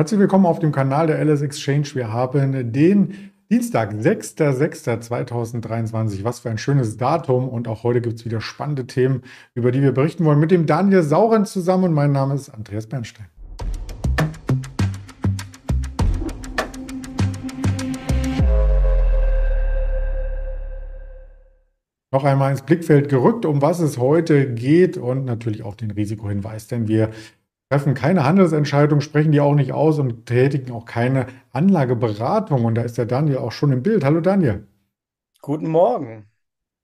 Herzlich willkommen auf dem Kanal der LS Exchange. Wir haben den Dienstag, 6.6.2023. Was für ein schönes Datum. Und auch heute gibt es wieder spannende Themen, über die wir berichten wollen. Mit dem Daniel Sauren zusammen. Mein Name ist Andreas Bernstein. Noch einmal ins Blickfeld gerückt, um was es heute geht und natürlich auch den Risikohinweis, denn wir treffen keine Handelsentscheidung, sprechen die auch nicht aus und tätigen auch keine Anlageberatung. Und da ist der Daniel auch schon im Bild. Hallo Daniel. Guten Morgen.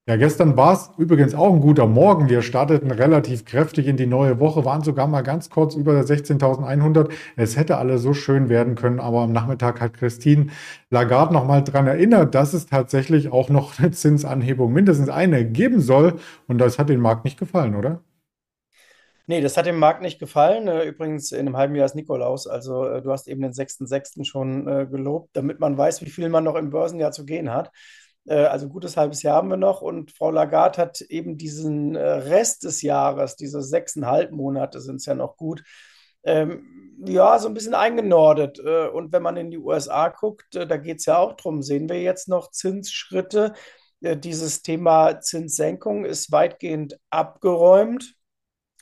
Ja, gestern war es übrigens auch ein guter Morgen. Wir starteten relativ kräftig in die neue Woche, waren sogar mal ganz kurz über 16.100. Es hätte alles so schön werden können, aber am Nachmittag hat Christine Lagarde nochmal dran erinnert, dass es tatsächlich auch noch eine Zinsanhebung, mindestens eine, geben soll. Und das hat den Markt nicht gefallen, oder? Nee, das hat dem Markt nicht gefallen. Äh, übrigens, in einem halben Jahr ist Nikolaus. Also äh, du hast eben den 6.6. schon äh, gelobt, damit man weiß, wie viel man noch im Börsenjahr zu gehen hat. Also gutes halbes Jahr haben wir noch. Und Frau Lagarde hat eben diesen Rest des Jahres, diese sechseinhalb Monate sind es ja noch gut, ähm, ja, so ein bisschen eingenordet. Und wenn man in die USA guckt, da geht es ja auch drum, sehen wir jetzt noch Zinsschritte. Dieses Thema Zinssenkung ist weitgehend abgeräumt.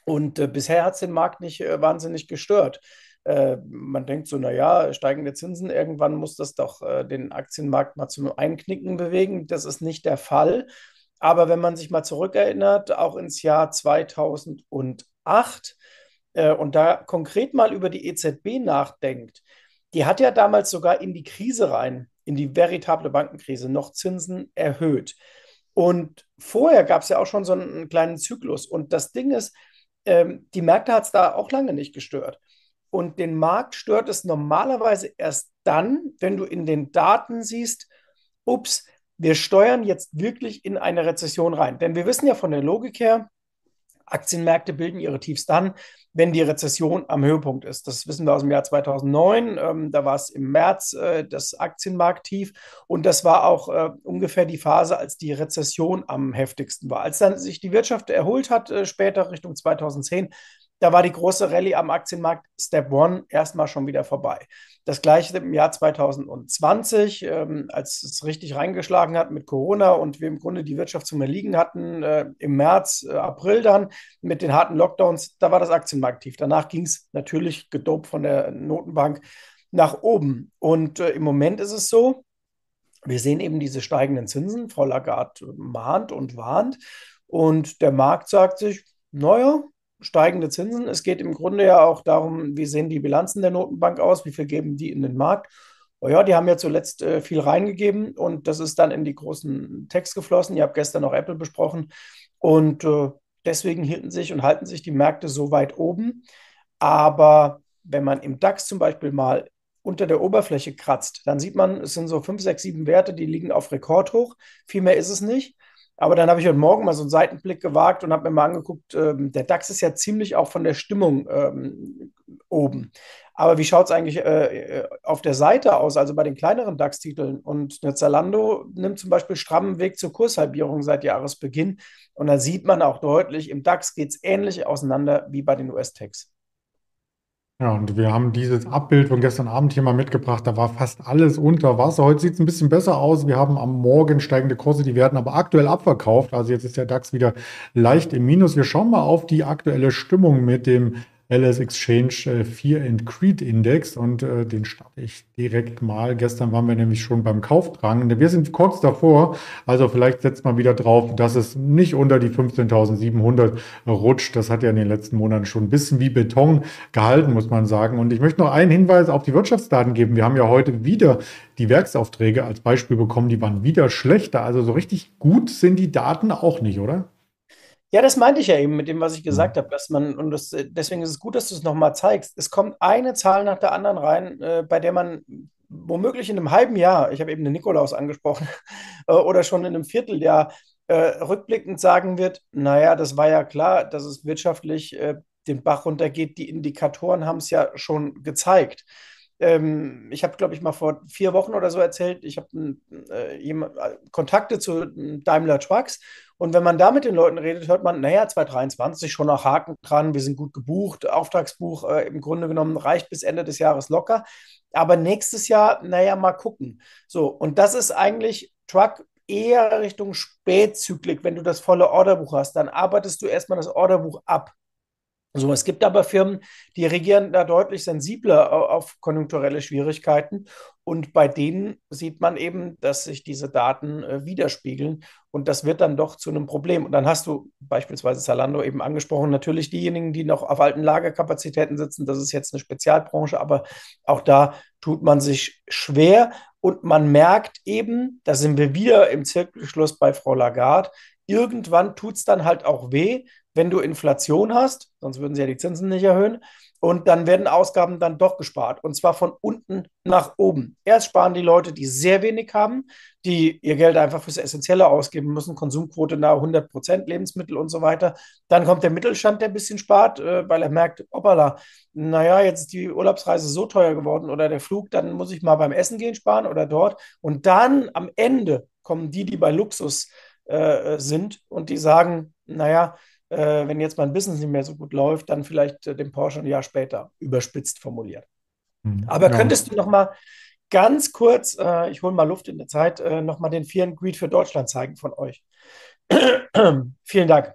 Und äh, bisher hat es den Markt nicht äh, wahnsinnig gestört. Äh, man denkt so, naja, steigende Zinsen, irgendwann muss das doch äh, den Aktienmarkt mal zum Einknicken bewegen. Das ist nicht der Fall. Aber wenn man sich mal zurückerinnert, auch ins Jahr 2008 äh, und da konkret mal über die EZB nachdenkt, die hat ja damals sogar in die Krise rein, in die veritable Bankenkrise, noch Zinsen erhöht. Und vorher gab es ja auch schon so einen kleinen Zyklus. Und das Ding ist, ähm, die Märkte hat es da auch lange nicht gestört. Und den Markt stört es normalerweise erst dann, wenn du in den Daten siehst, ups, wir steuern jetzt wirklich in eine Rezession rein. Denn wir wissen ja von der Logik her, Aktienmärkte bilden ihre Tiefs dann, wenn die Rezession am Höhepunkt ist. Das wissen wir aus dem Jahr 2009. Ähm, da war es im März äh, das Aktienmarkttief und das war auch äh, ungefähr die Phase, als die Rezession am heftigsten war. Als dann sich die Wirtschaft erholt hat, äh, später Richtung 2010, da war die große Rallye am Aktienmarkt Step One erstmal schon wieder vorbei. Das gleiche im Jahr 2020, ähm, als es richtig reingeschlagen hat mit Corona und wir im Grunde die Wirtschaft zum Erliegen hatten, äh, im März, äh, April dann mit den harten Lockdowns, da war das Aktienmarkt tief. Danach ging es natürlich gedopt von der Notenbank nach oben. Und äh, im Moment ist es so, wir sehen eben diese steigenden Zinsen. Frau Lagarde mahnt und warnt. Und der Markt sagt sich, naja, steigende Zinsen. Es geht im Grunde ja auch darum, wie sehen die Bilanzen der Notenbank aus, wie viel geben die in den Markt. Oh ja, die haben ja zuletzt äh, viel reingegeben und das ist dann in die großen Text geflossen. Ihr habt gestern noch Apple besprochen und äh, deswegen hielten sich und halten sich die Märkte so weit oben. Aber wenn man im DAX zum Beispiel mal unter der Oberfläche kratzt, dann sieht man, es sind so fünf, sechs, sieben Werte, die liegen auf Rekordhoch. Viel mehr ist es nicht. Aber dann habe ich heute Morgen mal so einen Seitenblick gewagt und habe mir mal angeguckt, ähm, der DAX ist ja ziemlich auch von der Stimmung ähm, oben. Aber wie schaut es eigentlich äh, äh, auf der Seite aus, also bei den kleineren DAX-Titeln? Und eine Zalando nimmt zum Beispiel strammen Weg zur Kurshalbierung seit Jahresbeginn. Und da sieht man auch deutlich, im DAX geht es ähnlich auseinander wie bei den US-Techs. Ja, und wir haben dieses Abbild von gestern Abend hier mal mitgebracht. Da war fast alles unter Wasser. Heute sieht es ein bisschen besser aus. Wir haben am Morgen steigende Kurse, die werden aber aktuell abverkauft. Also jetzt ist der DAX wieder leicht im Minus. Wir schauen mal auf die aktuelle Stimmung mit dem LS Exchange äh, Fear and Creed Index und äh, den starte ich direkt mal. Gestern waren wir nämlich schon beim Kaufdrang. Wir sind kurz davor, also vielleicht setzt man wieder drauf, dass es nicht unter die 15.700 rutscht. Das hat ja in den letzten Monaten schon ein bisschen wie Beton gehalten, muss man sagen. Und ich möchte noch einen Hinweis auf die Wirtschaftsdaten geben. Wir haben ja heute wieder die Werksaufträge als Beispiel bekommen. Die waren wieder schlechter. Also so richtig gut sind die Daten auch nicht, oder? Ja, das meinte ich ja eben mit dem, was ich gesagt habe, dass man, und das, deswegen ist es gut, dass du es nochmal zeigst. Es kommt eine Zahl nach der anderen rein, äh, bei der man womöglich in einem halben Jahr, ich habe eben den Nikolaus angesprochen, äh, oder schon in einem Vierteljahr äh, rückblickend sagen wird, naja, das war ja klar, dass es wirtschaftlich äh, den Bach runtergeht. Die Indikatoren haben es ja schon gezeigt. Ähm, ich habe, glaube ich, mal vor vier Wochen oder so erzählt, ich habe äh, äh, Kontakte zu Daimler Trucks. Und wenn man da mit den Leuten redet, hört man, naja, 2023 schon noch Haken dran, wir sind gut gebucht, Auftragsbuch äh, im Grunde genommen reicht bis Ende des Jahres locker. Aber nächstes Jahr, naja, mal gucken. So, und das ist eigentlich Truck eher Richtung Spätzyklik. Wenn du das volle Orderbuch hast, dann arbeitest du erstmal das Orderbuch ab. So, es gibt aber Firmen, die reagieren da deutlich sensibler auf konjunkturelle Schwierigkeiten. Und bei denen sieht man eben, dass sich diese Daten äh, widerspiegeln. Und das wird dann doch zu einem Problem. Und dann hast du beispielsweise Zalando eben angesprochen, natürlich diejenigen, die noch auf alten Lagerkapazitäten sitzen. Das ist jetzt eine Spezialbranche, aber auch da tut man sich schwer. Und man merkt eben, da sind wir wieder im Zirkelschluss bei Frau Lagarde, irgendwann tut es dann halt auch weh, wenn du Inflation hast, sonst würden sie ja die Zinsen nicht erhöhen, und dann werden Ausgaben dann doch gespart. Und zwar von unten nach oben. Erst sparen die Leute, die sehr wenig haben, die ihr Geld einfach fürs Essentielle ausgeben müssen, Konsumquote nahe 100 Prozent, Lebensmittel und so weiter. Dann kommt der Mittelstand, der ein bisschen spart, äh, weil er merkt, hoppala, naja, jetzt ist die Urlaubsreise so teuer geworden oder der Flug, dann muss ich mal beim Essen gehen sparen oder dort. Und dann am Ende kommen die, die bei Luxus äh, sind und die sagen, naja, äh, wenn jetzt mein Business nicht mehr so gut läuft, dann vielleicht äh, den Porsche ein Jahr später, überspitzt formuliert. Mhm. Aber ja. könntest du noch mal ganz kurz, äh, ich hole mal Luft in der Zeit, äh, noch mal den Fear and Greed für Deutschland zeigen von euch. Vielen Dank.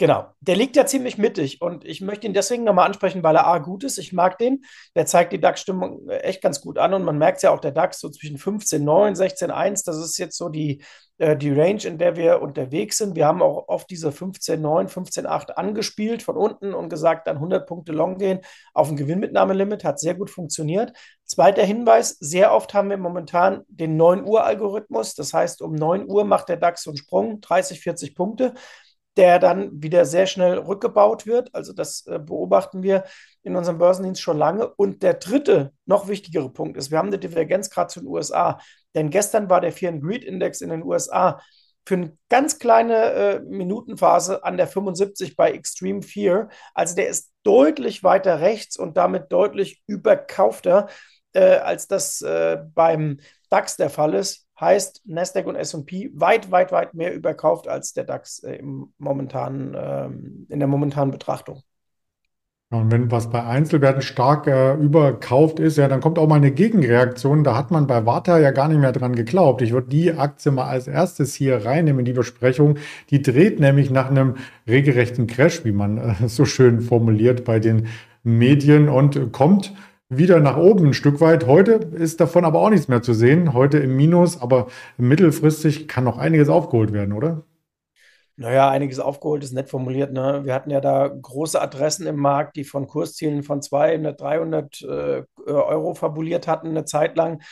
Genau, der liegt ja ziemlich mittig und ich möchte ihn deswegen nochmal ansprechen, weil er A gut ist. Ich mag den. Der zeigt die DAX-Stimmung äh, echt ganz gut an und man merkt ja auch, der DAX so zwischen 15,9, 16,1, das ist jetzt so die, die Range, in der wir unterwegs sind. Wir haben auch oft diese 15,9, 15,8 angespielt von unten und gesagt, dann 100 Punkte long gehen auf ein Gewinnmitnahmelimit, hat sehr gut funktioniert. Zweiter Hinweis, sehr oft haben wir momentan den 9 Uhr Algorithmus. Das heißt, um 9 Uhr macht der DAX so einen Sprung, 30, 40 Punkte der dann wieder sehr schnell rückgebaut wird. Also das äh, beobachten wir in unserem Börsendienst schon lange. Und der dritte, noch wichtigere Punkt ist, wir haben eine Divergenz gerade zu den USA. Denn gestern war der Fear and Greed Index in den USA für eine ganz kleine äh, Minutenphase an der 75 bei Extreme Fear. Also der ist deutlich weiter rechts und damit deutlich überkaufter, äh, als das äh, beim DAX der Fall ist heißt Nasdaq und S&P weit, weit, weit mehr überkauft als der DAX äh, im momentanen, ähm, in der momentanen Betrachtung. Und wenn was bei Einzelwerten stark äh, überkauft ist, ja, dann kommt auch mal eine Gegenreaktion. Da hat man bei Warta ja gar nicht mehr dran geglaubt. Ich würde die Aktie mal als erstes hier reinnehmen in die Besprechung. Die dreht nämlich nach einem regelrechten Crash, wie man äh, so schön formuliert bei den Medien und kommt wieder nach oben ein Stück weit. Heute ist davon aber auch nichts mehr zu sehen. Heute im Minus, aber mittelfristig kann noch einiges aufgeholt werden, oder? Naja, einiges aufgeholt ist nett formuliert. Ne? Wir hatten ja da große Adressen im Markt, die von Kurszielen von 200, 300 äh, Euro fabuliert hatten eine Zeit lang.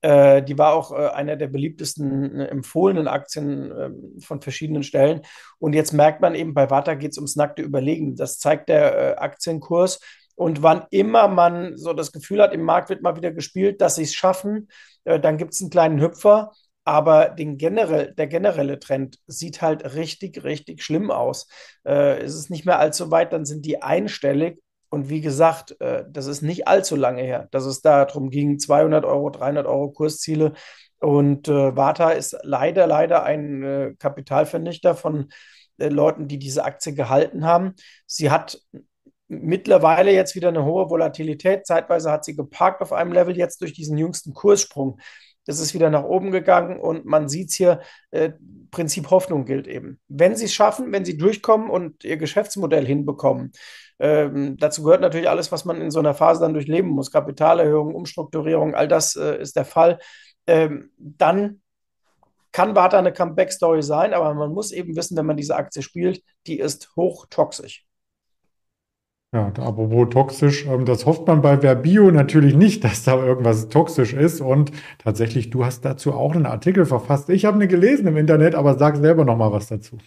Äh, die war auch äh, einer der beliebtesten äh, empfohlenen Aktien ähm, von verschiedenen Stellen. Und jetzt merkt man eben, bei Warta geht es ums nackte Überlegen. Das zeigt der äh, Aktienkurs. Und wann immer man so das Gefühl hat, im Markt wird mal wieder gespielt, dass sie es schaffen, äh, dann gibt es einen kleinen Hüpfer. Aber den generell, der generelle Trend sieht halt richtig, richtig schlimm aus. Äh, es ist nicht mehr allzu weit, dann sind die einstellig. Und wie gesagt, äh, das ist nicht allzu lange her, dass es darum ging, 200 Euro, 300 Euro Kursziele. Und äh, Vata ist leider, leider ein äh, Kapitalvernichter von äh, Leuten, die diese Aktie gehalten haben. Sie hat mittlerweile jetzt wieder eine hohe Volatilität. Zeitweise hat sie geparkt auf einem Level, jetzt durch diesen jüngsten Kurssprung. Das ist wieder nach oben gegangen und man sieht es hier, äh, Prinzip Hoffnung gilt eben. Wenn sie es schaffen, wenn sie durchkommen und ihr Geschäftsmodell hinbekommen, ähm, dazu gehört natürlich alles, was man in so einer Phase dann durchleben muss, Kapitalerhöhung, Umstrukturierung, all das äh, ist der Fall, ähm, dann kann Warta eine Comeback-Story sein, aber man muss eben wissen, wenn man diese Aktie spielt, die ist hochtoxisch. Ja, wo toxisch, ähm, das hofft man bei Verbio natürlich nicht, dass da irgendwas toxisch ist. Und tatsächlich, du hast dazu auch einen Artikel verfasst. Ich habe ihn gelesen im Internet, aber sag selber noch mal was dazu.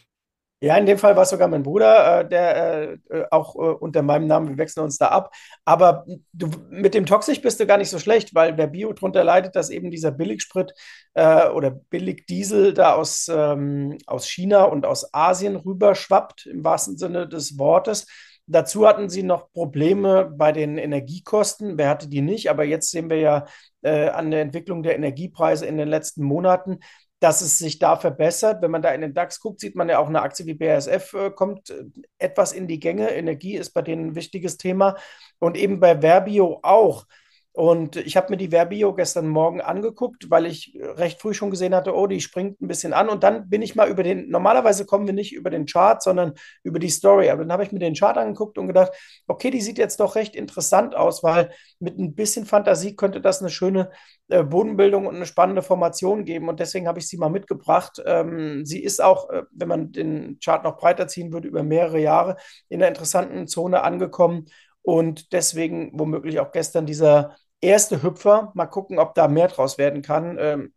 Ja, in dem Fall war es sogar mein Bruder, äh, der äh, äh, auch unter meinem Namen, wir wechseln uns da ab. Aber du, mit dem Toxisch bist du gar nicht so schlecht, weil der Bio darunter leidet, dass eben dieser Billigsprit oder Billigdiesel da aus, ähm, aus China und aus Asien rüberschwappt, im wahrsten Sinne des Wortes Dazu hatten sie noch Probleme bei den Energiekosten. Wer hatte die nicht? Aber jetzt sehen wir ja äh, an der Entwicklung der Energiepreise in den letzten Monaten, dass es sich da verbessert. Wenn man da in den DAX guckt, sieht man ja auch eine Aktie wie BASF äh, kommt äh, etwas in die Gänge. Energie ist bei denen ein wichtiges Thema und eben bei Verbio auch. Und ich habe mir die Verbio gestern Morgen angeguckt, weil ich recht früh schon gesehen hatte, oh, die springt ein bisschen an. Und dann bin ich mal über den, normalerweise kommen wir nicht über den Chart, sondern über die Story. Aber dann habe ich mir den Chart angeguckt und gedacht, okay, die sieht jetzt doch recht interessant aus, weil mit ein bisschen Fantasie könnte das eine schöne äh, Bodenbildung und eine spannende Formation geben. Und deswegen habe ich sie mal mitgebracht. Ähm, sie ist auch, äh, wenn man den Chart noch breiter ziehen würde, über mehrere Jahre in einer interessanten Zone angekommen. Und deswegen womöglich auch gestern dieser erste Hüpfer. Mal gucken, ob da mehr draus werden kann. Ähm,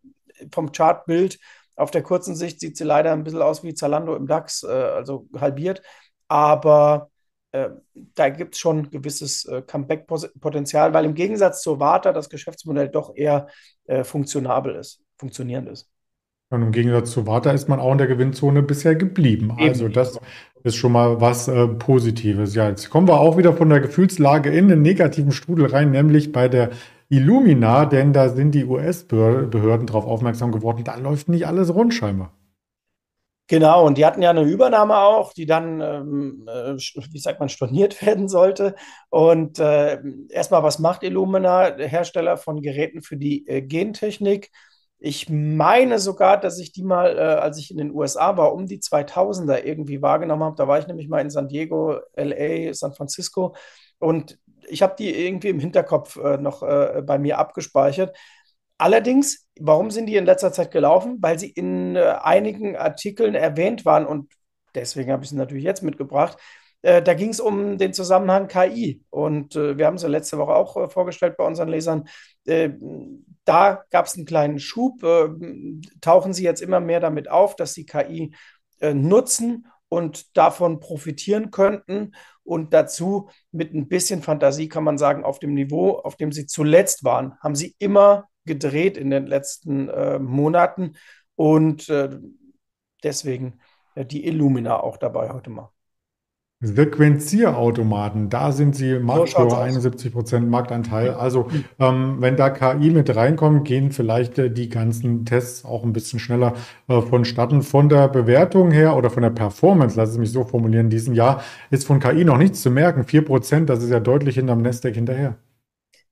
vom Chartbild auf der kurzen Sicht sieht sie leider ein bisschen aus wie Zalando im DAX, äh, also halbiert. Aber äh, da gibt es schon gewisses äh, Comeback-Potenzial, weil im Gegensatz zur Warta das Geschäftsmodell doch eher äh, funktionabel ist, funktionierend ist. Und im Gegensatz zu Warta ist man auch in der Gewinnzone bisher geblieben. Eben. Also das ist schon mal was äh, Positives. Ja, jetzt kommen wir auch wieder von der Gefühlslage in den negativen Strudel rein, nämlich bei der Illumina, denn da sind die US-Behörden darauf aufmerksam geworden, da läuft nicht alles rund scheinbar. Genau, und die hatten ja eine Übernahme auch, die dann, ähm, äh, wie sagt man, storniert werden sollte. Und äh, erstmal, was macht Illumina, Hersteller von Geräten für die äh, Gentechnik? Ich meine sogar, dass ich die mal, äh, als ich in den USA war, um die 2000er irgendwie wahrgenommen habe. Da war ich nämlich mal in San Diego, LA, San Francisco und ich habe die irgendwie im Hinterkopf äh, noch äh, bei mir abgespeichert. Allerdings, warum sind die in letzter Zeit gelaufen? Weil sie in äh, einigen Artikeln erwähnt waren und deswegen habe ich sie natürlich jetzt mitgebracht. Äh, da ging es um den Zusammenhang KI und äh, wir haben sie letzte Woche auch vorgestellt bei unseren Lesern da gab es einen kleinen Schub. Äh, tauchen Sie jetzt immer mehr damit auf, dass Sie KI äh, nutzen und davon profitieren könnten. Und dazu mit ein bisschen Fantasie kann man sagen, auf dem Niveau, auf dem Sie zuletzt waren, haben Sie immer gedreht in den letzten äh, Monaten. Und äh, deswegen äh, die Illumina auch dabei heute mal. Sequenzierautomaten, da sind sie Marktführer, 71 Prozent Marktanteil. Also ähm, wenn da KI mit reinkommt, gehen vielleicht äh, die ganzen Tests auch ein bisschen schneller äh, vonstatten. Von der Bewertung her oder von der Performance, lass es mich so formulieren, diesen Jahr ist von KI noch nichts zu merken. 4 Prozent, das ist ja deutlich hinterm Nasdaq hinterher.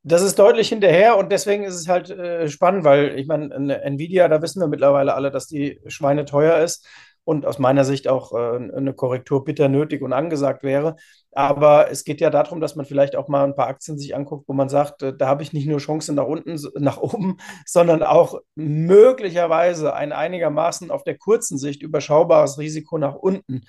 Das ist deutlich hinterher und deswegen ist es halt äh, spannend, weil ich meine, Nvidia, da wissen wir mittlerweile alle, dass die Schweine teuer ist und aus meiner Sicht auch äh, eine Korrektur bitter nötig und angesagt wäre. Aber es geht ja darum, dass man vielleicht auch mal ein paar Aktien sich anguckt, wo man sagt, äh, da habe ich nicht nur Chancen nach unten, nach oben, sondern auch möglicherweise ein einigermaßen auf der kurzen Sicht überschaubares Risiko nach unten.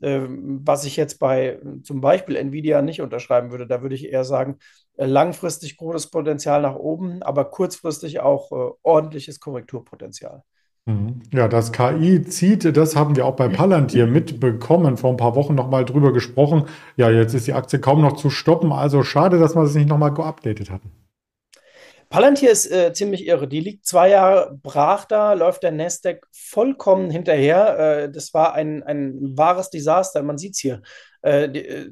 Äh, was ich jetzt bei zum Beispiel Nvidia nicht unterschreiben würde. Da würde ich eher sagen, äh, langfristig großes Potenzial nach oben, aber kurzfristig auch ordentliches Korrekturpotenzial. Mhm. Ja, das KI zieht, das haben wir auch bei Palantir mitbekommen, vor ein paar Wochen nochmal drüber gesprochen. Ja, jetzt ist die Aktie kaum noch zu stoppen, also schade, dass wir das nicht nochmal geupdatet hatten. Palantir ist äh, ziemlich irre. Die liegt zwei Jahre brach da, läuft der Nasdaq vollkommen hinterher. Äh, das war ein, ein wahres Desaster. Man sieht es hier. Äh, die, äh,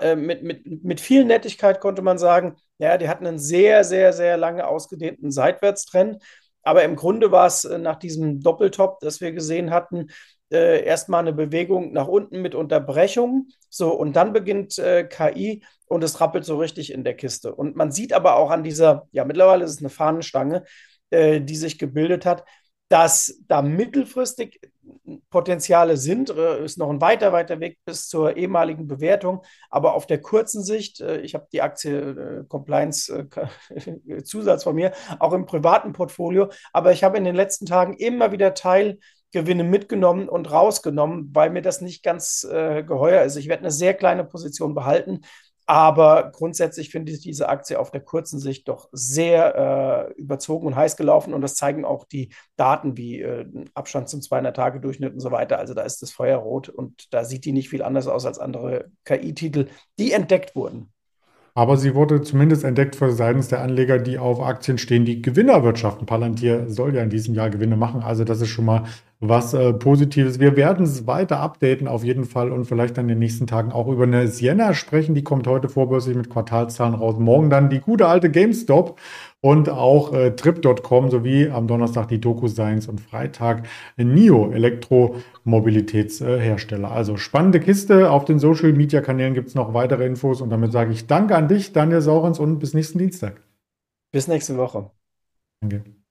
äh, mit, mit, mit viel Nettigkeit konnte man sagen, ja, die hatten einen sehr, sehr, sehr lange ausgedehnten Seitwärtstrend. Aber im Grunde war es äh, nach diesem Doppeltop, das wir gesehen hatten, äh, erstmal eine Bewegung nach unten mit Unterbrechung. So, und dann beginnt äh, KI und es rappelt so richtig in der Kiste. Und man sieht aber auch an dieser, ja, mittlerweile ist es eine Fahnenstange, äh, die sich gebildet hat, dass da mittelfristig Potenziale sind, äh, ist noch ein weiter, weiter Weg bis zur ehemaligen Bewertung. Aber auf der kurzen Sicht, äh, ich habe die Aktie Compliance Zusatz von mir, auch im privaten Portfolio, aber ich habe in den letzten Tagen immer wieder Teilgewinne mitgenommen und rausgenommen, weil mir das nicht ganz äh, geheuer ist. Ich werde eine sehr kleine Position behalten, aber grundsätzlich finde ich diese Aktie auf der kurzen Sicht doch sehr äh, überzogen und heiß gelaufen. Und das zeigen auch die Daten wie äh, Abstand zum 200-Tage-Durchschnitt und so weiter. Also da ist das Feuer rot und da sieht die nicht viel anders aus als andere KI-Titel, die entdeckt wurden. Aber sie wurde zumindest entdeckt für seitens der Anleger, die auf Aktien stehen, die Gewinner wirtschaften. Palantir soll ja in diesem Jahr Gewinne machen. Also das ist schon mal was äh, Positives. Wir werden es weiter updaten auf jeden Fall und vielleicht dann in den nächsten Tagen auch über eine Sienna sprechen. Die kommt heute vorbörslich mit Quartalszahlen raus. Morgen dann die gute alte GameStop und auch äh, Trip.com sowie am Donnerstag die Doku Science und Freitag NIO Elektromobilitätshersteller. also spannende Kiste. Auf den Social Media Kanälen gibt es noch weitere Infos und damit sage ich Danke an dich, Daniel Saurens und bis nächsten Dienstag. Bis nächste Woche. Danke.